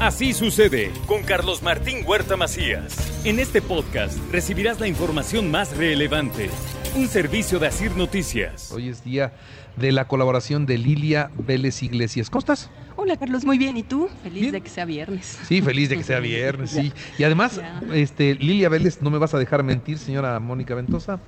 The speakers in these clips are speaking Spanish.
Así sucede con Carlos Martín Huerta Macías. En este podcast recibirás la información más relevante. Un servicio de Asir Noticias. Hoy es día de la colaboración de Lilia Vélez Iglesias. ¿Cómo estás? Hola Carlos, muy bien. ¿Y tú? Feliz Bien. de que sea viernes. Sí, feliz de que sea viernes, sí. Y además, Ya. este, Lilia Vélez, no me vas a dejar mentir, señora Mónica Ventosa,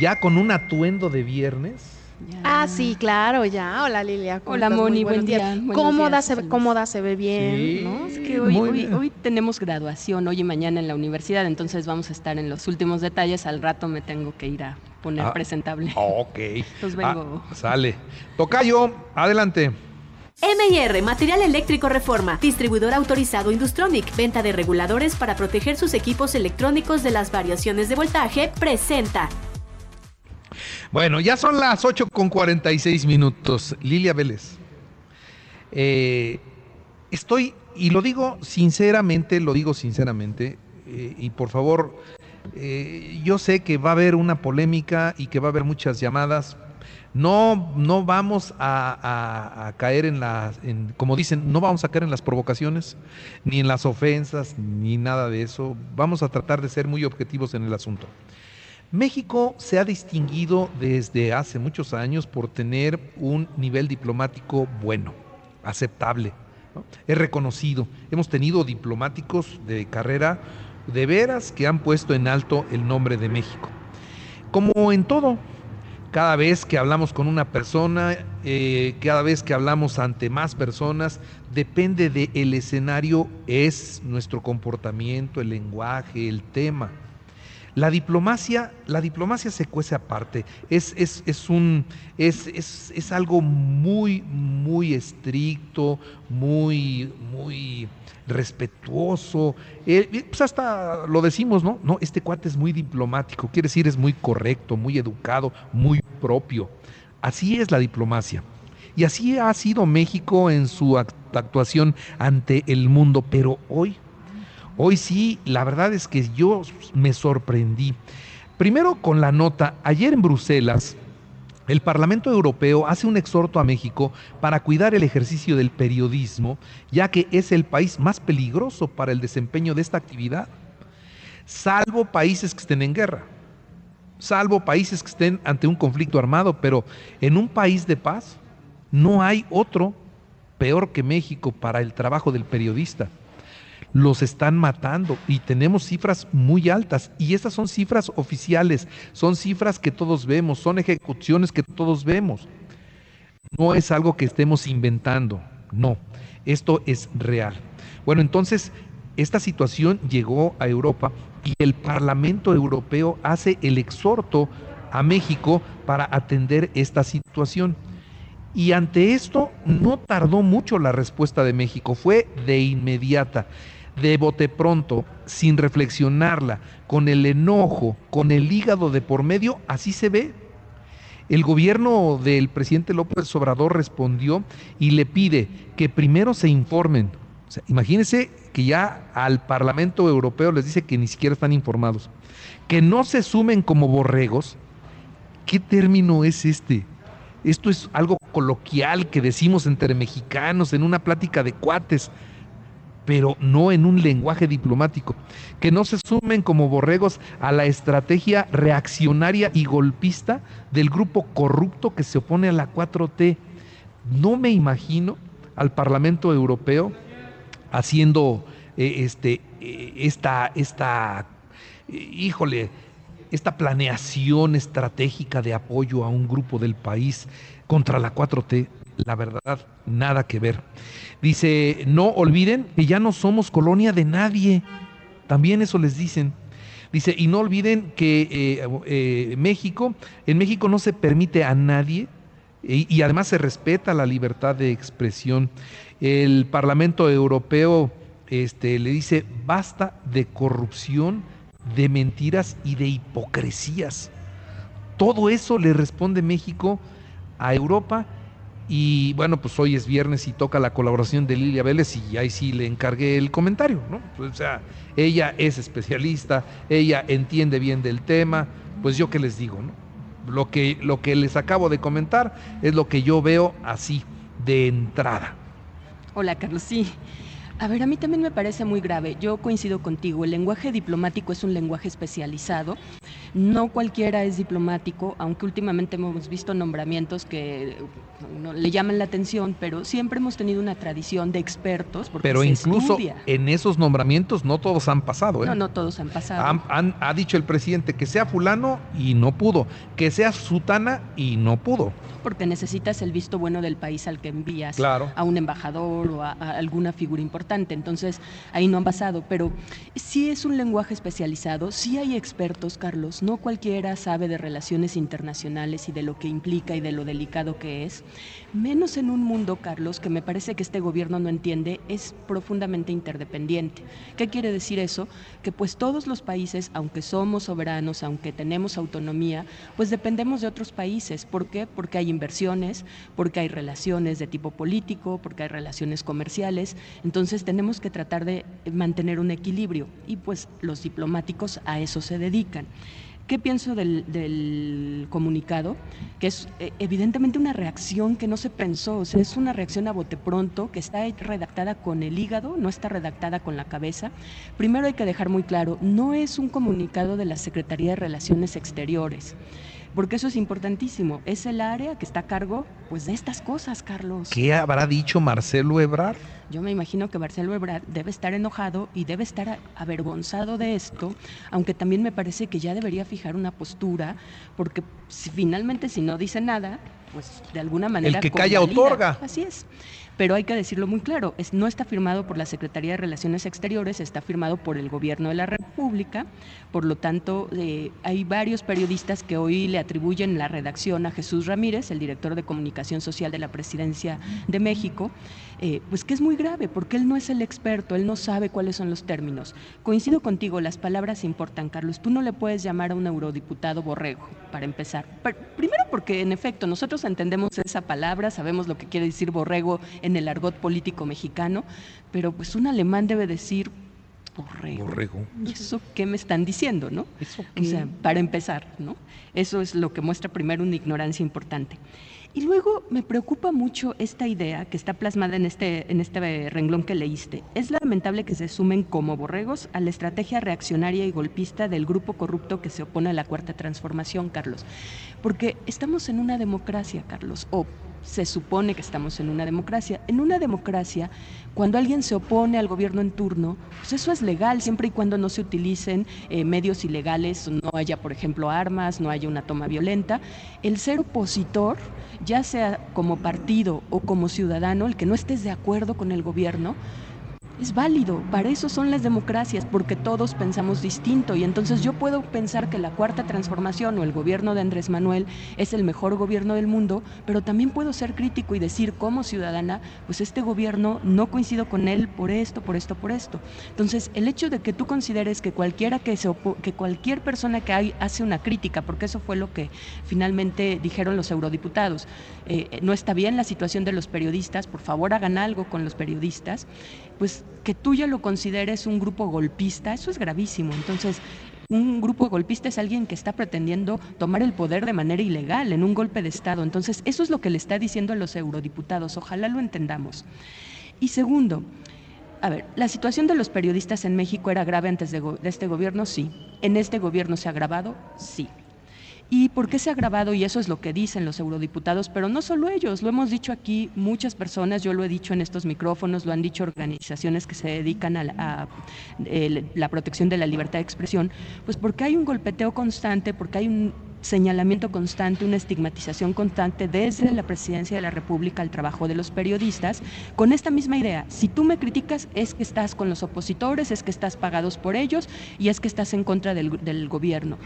ya con un atuendo de viernes. Ya. Ah, sí, claro, ya. Hola Lilia. ¿cómo Hola, Moni, buen día, Cómoda, días, se, ve- cómoda, se ve bien, Sí. ¿no? Es que hoy, Muy hoy, bien. hoy tenemos graduación, hoy y mañana en la universidad, entonces vamos a estar en los últimos detalles. Al rato me tengo que ir a poner Ah. presentable. Ok. Pues vengo. Ah, sale. Tocayo, adelante. MR, Material Eléctrico Reforma, distribuidor autorizado Industronic, venta de reguladores para proteger sus equipos electrónicos de las variaciones de voltaje, presenta. Bueno, ya son las 8 con 46 minutos. Lilia Vélez. eh, estoy, y lo digo sinceramente, lo digo sinceramente, eh, y por favor, eh, yo sé que va a haber una polémica y que va a haber muchas llamadas. No, no vamos a, a- caer en las, en- como dicen, no vamos a caer en las provocaciones, ni en las ofensas, ni nada de eso. Vamos a tratar de ser muy objetivos en el asunto. México se ha distinguido desde hace muchos años por tener un nivel diplomático bueno, aceptable. Es reconocido. Hemos tenido diplomáticos de carrera de veras que han puesto en alto el nombre de México. Como en todo, cada vez que hablamos con una persona, eh, cada vez que hablamos ante más personas, depende del escenario, es nuestro comportamiento, el lenguaje, el tema. La diplomacia, la diplomacia se cuece aparte. Es, es, es un, es, es, algo muy, muy estricto, muy, muy respetuoso. Eh, y, pues hasta lo decimos, ¿no? No, este cuate es muy diplomático, quiere decir es muy correcto, muy educado, muy propio. Así es la diplomacia. Y así ha sido México en su act- actuación ante el mundo, pero hoy Hoy sí, la verdad es que yo me sorprendí. Primero con la nota, ayer en Bruselas, el Parlamento Europeo hace un exhorto a México para cuidar el ejercicio del periodismo, ya que es el país más peligroso para el desempeño de esta actividad, salvo países que estén en guerra, salvo países que estén ante un conflicto armado, pero en un país de paz no hay otro peor que México para el trabajo del periodista los están matando y tenemos cifras muy altas y estas son cifras oficiales, son cifras que todos vemos, son ejecuciones que todos vemos. No es algo que estemos inventando, no, esto es real. Bueno, entonces esta situación llegó a Europa y el Parlamento Europeo hace el exhorto a México para atender esta situación. Y ante esto no tardó mucho la respuesta de México, fue de inmediata, de bote pronto, sin reflexionarla, con el enojo, con el hígado de por medio, así se ve. El gobierno del presidente López Obrador respondió y le pide que primero se informen. O imagínense que ya al Parlamento Europeo les dice que ni siquiera están informados. Que no se sumen como borregos. ¿Qué término es este? Esto es algo coloquial que decimos entre mexicanos en una plática de cuates, pero no en un lenguaje diplomático. Que no se sumen como borregos a la estrategia reaccionaria y golpista del grupo corrupto que se opone a la 4T. No me imagino al Parlamento Europeo haciendo eh, este, eh, esta, esta, eh, híjole, esta planeación estratégica de apoyo a un grupo del país contra la 4T, la verdad, nada que ver. Dice, no olviden que ya no somos colonia de nadie. También eso les dicen. Dice, y no olviden que eh, eh, México, en México no se permite a nadie y, y además se respeta la libertad de expresión. El Parlamento Europeo este, le dice, basta de corrupción, de mentiras y de hipocresías. Todo eso le responde México a Europa y bueno, pues hoy es viernes y toca la colaboración de Lilia Vélez y ahí sí le encargué el comentario, ¿no? Pues, o sea, ella es especialista, ella entiende bien del tema, pues yo qué les digo, ¿no? Lo que, lo que les acabo de comentar es lo que yo veo así, de entrada. Hola, Carlos. Sí. A ver, a mí también me parece muy grave. Yo coincido contigo. El lenguaje diplomático es un lenguaje especializado. No cualquiera es diplomático, aunque últimamente hemos visto nombramientos que no, le llaman la atención, pero siempre hemos tenido una tradición de expertos. Porque pero se incluso estudia. en esos nombramientos no todos han pasado. ¿eh? No, no todos han pasado. Han- han- ha dicho el presidente que sea fulano y no pudo, que sea sutana y no pudo. Porque necesitas el visto bueno del país al que envías Claro. a un embajador o a, a alguna figura importante. Entonces, ahí no han pasado. Pero sí es un lenguaje especializado, sí hay expertos, Carlos. No cualquiera sabe de relaciones internacionales y de lo que implica y de lo delicado que es. Menos en un mundo, Carlos, que me parece que este gobierno no entiende, es profundamente interdependiente. ¿Qué quiere decir eso? Que pues todos los países, aunque somos soberanos, aunque tenemos autonomía, pues dependemos de otros países. ¿Por qué? Porque hay inversiones, porque hay relaciones de tipo político, porque hay relaciones comerciales. Entonces tenemos que tratar de mantener un equilibrio y pues los diplomáticos a eso se dedican. ¿Qué pienso del, del comunicado? Que es eh, evidentemente una reacción que no se pensó, o sea, es una reacción a bote pronto, que está redactada con el hígado, no está redactada con la cabeza. Primero hay que dejar muy claro, no es un comunicado de la Secretaría de Relaciones Exteriores, porque eso es importantísimo, es el área que está a cargo pues de estas cosas, Carlos. ¿Qué habrá dicho Marcelo Ebrard? Yo me imagino que Marcelo Ebrard debe estar enojado y debe estar avergonzado de esto, aunque también me parece que ya debería fijar una postura, porque si, finalmente si no dice nada, pues de alguna manera... que calla otorga. Así es. Pero hay que decirlo muy claro, es, no está firmado por la Secretaría de Relaciones Exteriores, está firmado por el Gobierno de la República, por lo tanto eh, hay varios periodistas que hoy le atribuyen la redacción a Jesús Ramírez, el director de comunicación social de la Presidencia de México, eh, pues que es muy grave, porque él no es el experto, él no sabe cuáles son los términos. Coincido contigo, las palabras importan, Carlos. Tú no le puedes llamar a un eurodiputado borrego, para empezar. Primero porque, en efecto, nosotros entendemos esa palabra, sabemos lo que quiere decir borrego el argot político mexicano, pero pues un alemán debe decir borrego. Borrego. ¿Eso qué me están diciendo, no? ¿Eso O sea, para empezar, ¿no? Eso es lo que muestra primero una ignorancia importante. Y luego me preocupa mucho esta idea que está plasmada en este, en este renglón que leíste. Es lamentable que se sumen como borregos a la estrategia reaccionaria y golpista del grupo corrupto que se opone a la cuarta transformación, Carlos. Porque estamos en una democracia, Carlos, o se supone que estamos en una democracia. En una democracia, cuando alguien se opone al gobierno en turno, pues eso es legal siempre y cuando no se utilicen eh, medios ilegales, no haya, por ejemplo, armas, no haya una toma violenta. El ser opositor, ya sea como partido o como ciudadano, el que no estés de acuerdo con el gobierno, es válido, para eso son las democracias, porque todos pensamos distinto y entonces yo puedo pensar que la cuarta transformación o el gobierno de Andrés Manuel es el mejor gobierno del mundo, pero también puedo ser crítico y decir como ciudadana, pues este gobierno no coincido con él por esto, por esto, por esto. Entonces, el hecho de que tú consideres que cualquiera que que cualquier persona que hay hace una crítica, porque eso fue lo que finalmente dijeron los eurodiputados, eh, no está bien la situación de los periodistas, por favor hagan algo con los periodistas, pues que tú ya lo consideres un grupo golpista, eso es gravísimo. Entonces, un grupo golpista es alguien que está pretendiendo tomar el poder de manera ilegal en un golpe de Estado. Entonces, eso es lo que le está diciendo a los eurodiputados. Ojalá lo entendamos. Y segundo, a ver, la situación de los periodistas en México era grave antes de, este gobierno, sí. En este gobierno se ha agravado, sí. ¿Y por qué se ha agravado? Y eso es lo que dicen los eurodiputados, pero no solo ellos, lo hemos dicho aquí muchas personas, yo lo he dicho en estos micrófonos, lo han dicho organizaciones que se dedican a la, protección de la libertad de expresión, pues porque hay un golpeteo constante, porque hay un señalamiento constante, una estigmatización constante desde la presidencia de la República al trabajo de los periodistas, con esta misma idea, si tú me criticas es que estás con los opositores, es que estás pagados por ellos y es que estás en contra del gobierno.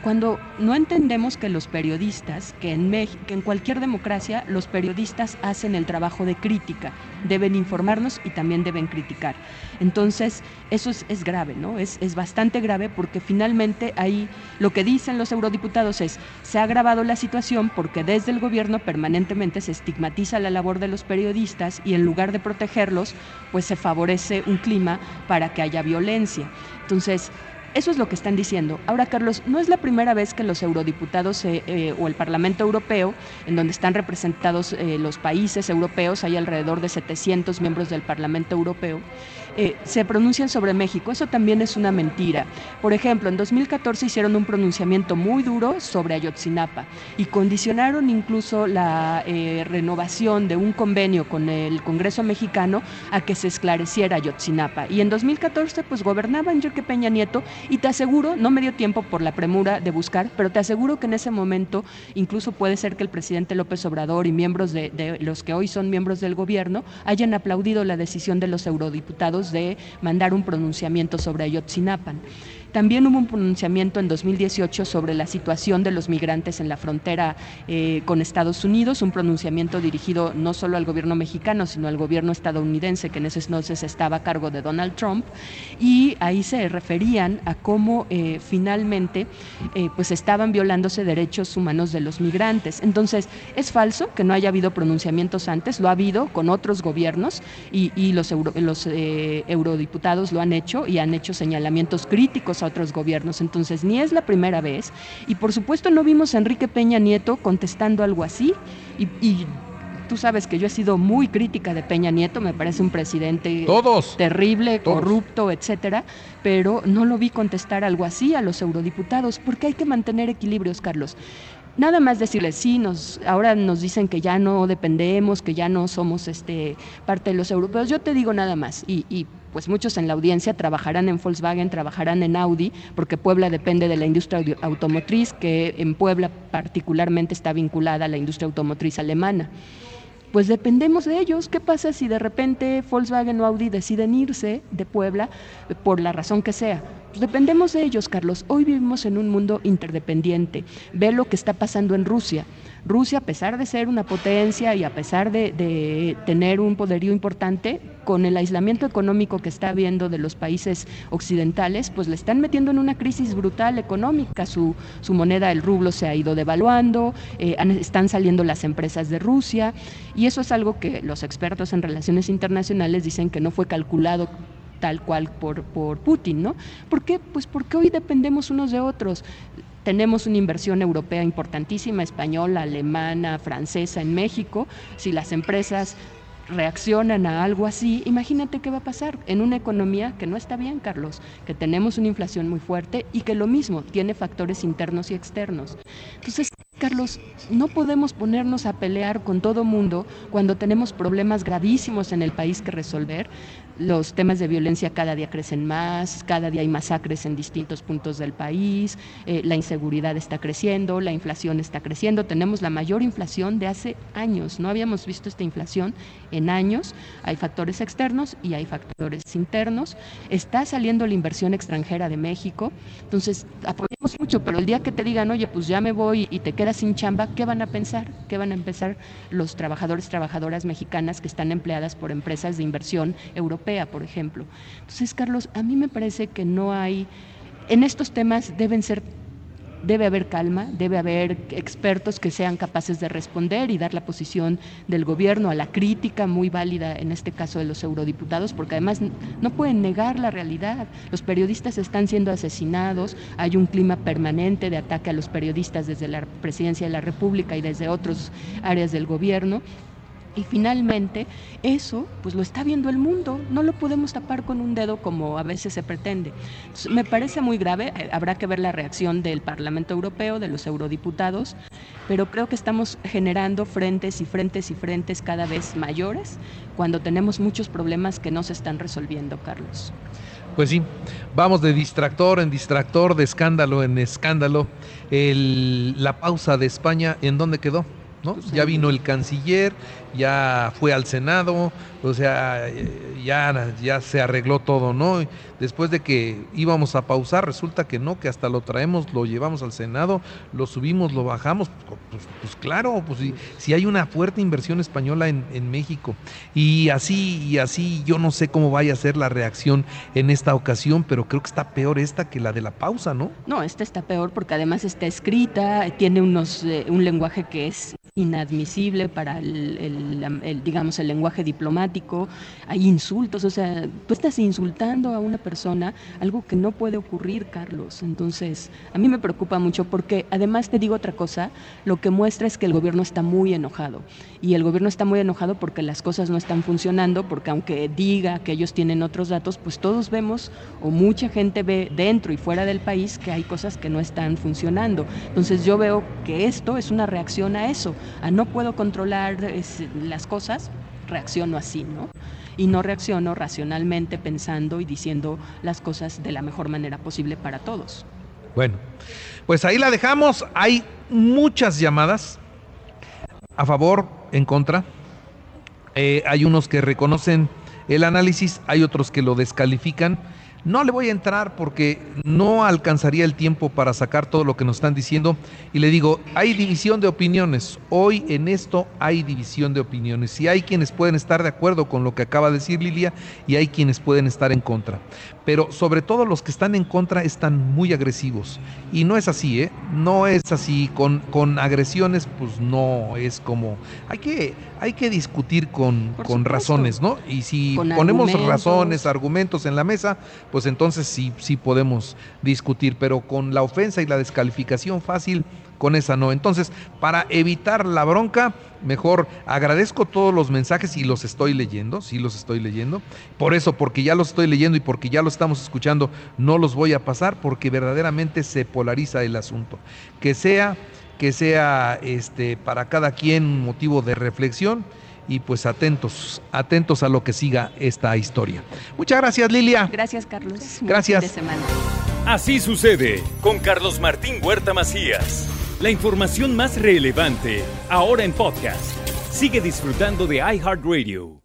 Cuando no entendemos que los periodistas, que en, Mex- que en cualquier democracia los periodistas hacen el trabajo de crítica, deben informarnos y también deben criticar. Entonces, eso es, es grave, ¿no? Es, es bastante grave porque finalmente ahí lo que dicen los eurodiputados es, se ha agravado la situación porque desde el gobierno permanentemente se estigmatiza la labor de los periodistas y en lugar de protegerlos, pues se favorece un clima para que haya violencia. Entonces, eso es lo que están diciendo. Ahora, Carlos, no es la primera vez que los eurodiputados eh, o el Parlamento Europeo, en donde están representados los países europeos, hay alrededor de 700 miembros del Parlamento Europeo, eh, se pronuncian sobre México. Eso también es una mentira. Por ejemplo, en 2014 hicieron un pronunciamiento muy duro sobre Ayotzinapa y condicionaron incluso la eh, renovación de un convenio con el Congreso mexicano a que se esclareciera Ayotzinapa. Y en 2014 pues gobernaba Enrique Peña Nieto y te aseguro, no me dio tiempo por la premura de buscar, pero te aseguro que en ese momento incluso puede ser que el presidente López Obrador y miembros de, los que hoy son miembros del gobierno hayan aplaudido la decisión de los eurodiputados de mandar un pronunciamiento sobre Ayotzinapan. También hubo un pronunciamiento en 2018 sobre la situación de los migrantes en la frontera eh, con Estados Unidos, un pronunciamiento dirigido no solo al gobierno mexicano, sino al gobierno estadounidense, que en ese entonces estaba a cargo de Donald Trump, y ahí se referían a cómo eh, finalmente eh, pues estaban violándose derechos humanos de los migrantes. Entonces, es falso que no haya habido pronunciamientos antes, lo ha habido con otros gobiernos y, los, los eurodiputados lo han hecho y han hecho señalamientos críticos a otros gobiernos. Entonces, ni es la primera vez. Y por supuesto no vimos a Enrique Peña Nieto contestando algo así. Y, tú sabes que yo he sido muy crítica de Peña Nieto, me parece un presidente terrible, corrupto, etcétera, pero no lo vi contestar algo así a los eurodiputados, porque hay que mantener equilibrios, Carlos nada más decirles, sí, nos, ahora nos dicen que ya no dependemos, que ya no somos este, parte de los europeos. Yo te digo nada más, y, y pues muchos en la audiencia trabajarán en Volkswagen, trabajarán en Audi, porque Puebla depende de la industria automotriz, que en Puebla particularmente está vinculada a la industria automotriz alemana. Pues dependemos de ellos. ¿Qué pasa si de repente Volkswagen o Audi deciden irse de Puebla por la razón que sea? Pues dependemos de ellos, Carlos. Hoy vivimos en un mundo interdependiente. Ve lo que está pasando en Rusia. Rusia, a pesar de ser una potencia y a pesar de, tener un poderío importante, con el aislamiento económico que está habiendo de los países occidentales, pues le están metiendo en una crisis brutal económica. Su, su moneda, el rublo, se ha ido devaluando, eh, están saliendo las empresas de Rusia, y eso es algo que los expertos en relaciones internacionales dicen que no fue calculado tal cual por, por Putin, ¿no? ¿Por qué? Pues porque hoy dependemos unos de otros. Tenemos una inversión europea importantísima, española, alemana, francesa en México. Si las empresas reaccionan a algo así, imagínate qué va a pasar en una economía que no está bien, Carlos, que tenemos una inflación muy fuerte y que lo mismo tiene factores internos y externos. Entonces, Carlos, no podemos ponernos a pelear con todo mundo cuando tenemos problemas gravísimos en el país que resolver. Los temas de violencia cada día crecen más, cada día hay masacres en distintos puntos del país, eh, la inseguridad está creciendo, la inflación está creciendo, tenemos la mayor inflación de hace años, no habíamos visto esta inflación en años, hay factores externos y hay factores internos, está saliendo la inversión extranjera de México, entonces mucho, pero el día que te digan, oye, pues ya me voy y te quedas sin chamba, ¿qué van a pensar? ¿Qué van a empezar los trabajadores, trabajadoras mexicanas que están empleadas por empresas de inversión europeas? por ejemplo. Entonces, Carlos, a mí me parece que no hay, en estos temas deben ser debe haber calma, debe haber expertos que sean capaces de responder y dar la posición del gobierno a la crítica muy válida, en este caso de los eurodiputados, porque además no pueden negar la realidad. Los periodistas están siendo asesinados, hay un clima permanente de ataque a los periodistas desde la presidencia de la República y desde otras áreas del gobierno. Y finalmente, eso pues lo está viendo el mundo, no lo podemos tapar con un dedo como a veces se pretende. me parece muy grave, eh, habrá que ver la reacción del Parlamento Europeo, de los eurodiputados, pero creo que estamos generando frentes y frentes y frentes cada vez mayores cuando tenemos muchos problemas que no se están resolviendo, Carlos. Pues sí, vamos de distractor en distractor, de escándalo en escándalo. la pausa de España, ¿en dónde quedó? ¿No? Pues ya vino el canciller, ya fue al Senado, o sea, ya, ya se arregló todo, ¿no? Después de que íbamos a pausar, resulta que no, que hasta lo traemos, lo llevamos al Senado, lo subimos, lo bajamos, pues, pues, pues claro, pues si, hay una fuerte inversión española en, en, México. Y así, y así, yo no sé cómo vaya a ser la reacción en esta ocasión, pero creo que está peor esta que la de la pausa, ¿no? No, esta está peor porque además está escrita, tiene unos, eh, un lenguaje que es inadmisible para el, digamos, el lenguaje diplomático hay insultos, o sea, tú estás insultando a una persona, algo que no puede ocurrir, Carlos. Entonces, a mí me preocupa mucho porque además te digo otra cosa, lo que muestra es que el gobierno está muy enojado y el gobierno está muy enojado porque las cosas no están funcionando, porque aunque diga que ellos tienen otros datos, pues todos vemos o mucha gente ve dentro y fuera del país que hay cosas que no están funcionando. Entonces yo veo que esto es una reacción a eso, a no puedo controlar las cosas, reacciono así, ¿no? Y no reacciono racionalmente pensando y diciendo las cosas de la mejor manera posible para todos. Bueno, pues ahí la dejamos. Hay muchas llamadas a favor, en contra. Eh, hay unos que reconocen el análisis, hay otros que lo descalifican. No le voy a entrar porque no alcanzaría el tiempo para sacar todo lo que nos están diciendo. Y le digo, hay división de opiniones. Hoy en esto hay división de opiniones. Y hay quienes pueden estar de acuerdo con lo que acaba de decir Lilia y hay quienes pueden estar en contra. Pero sobre todo los que están en contra están muy agresivos. Y no es así, ¿eh? No es así. Con, con agresiones, pues no es como... Hay que, hay que discutir con, con razones, ¿no? Y si ponemos razones, argumentos en la mesa, pues entonces sí, sí podemos discutir, pero con la ofensa y la descalificación fácil, con esa no. Entonces, para evitar la bronca, mejor agradezco todos los mensajes y los estoy leyendo, sí los estoy leyendo. Por eso, porque ya los estoy leyendo y porque ya lo estamos escuchando, no los voy a pasar porque verdaderamente se polariza el asunto. Que sea que sea este para cada quien un motivo de reflexión y pues atentos, atentos a lo que siga esta historia. Muchas gracias, Lilia. Gracias, Carlos. Gracias. de semana. Así sucede con Carlos Martín Huerta Macías. La información más relevante ahora en podcast. Sigue disfrutando de iHeartRadio.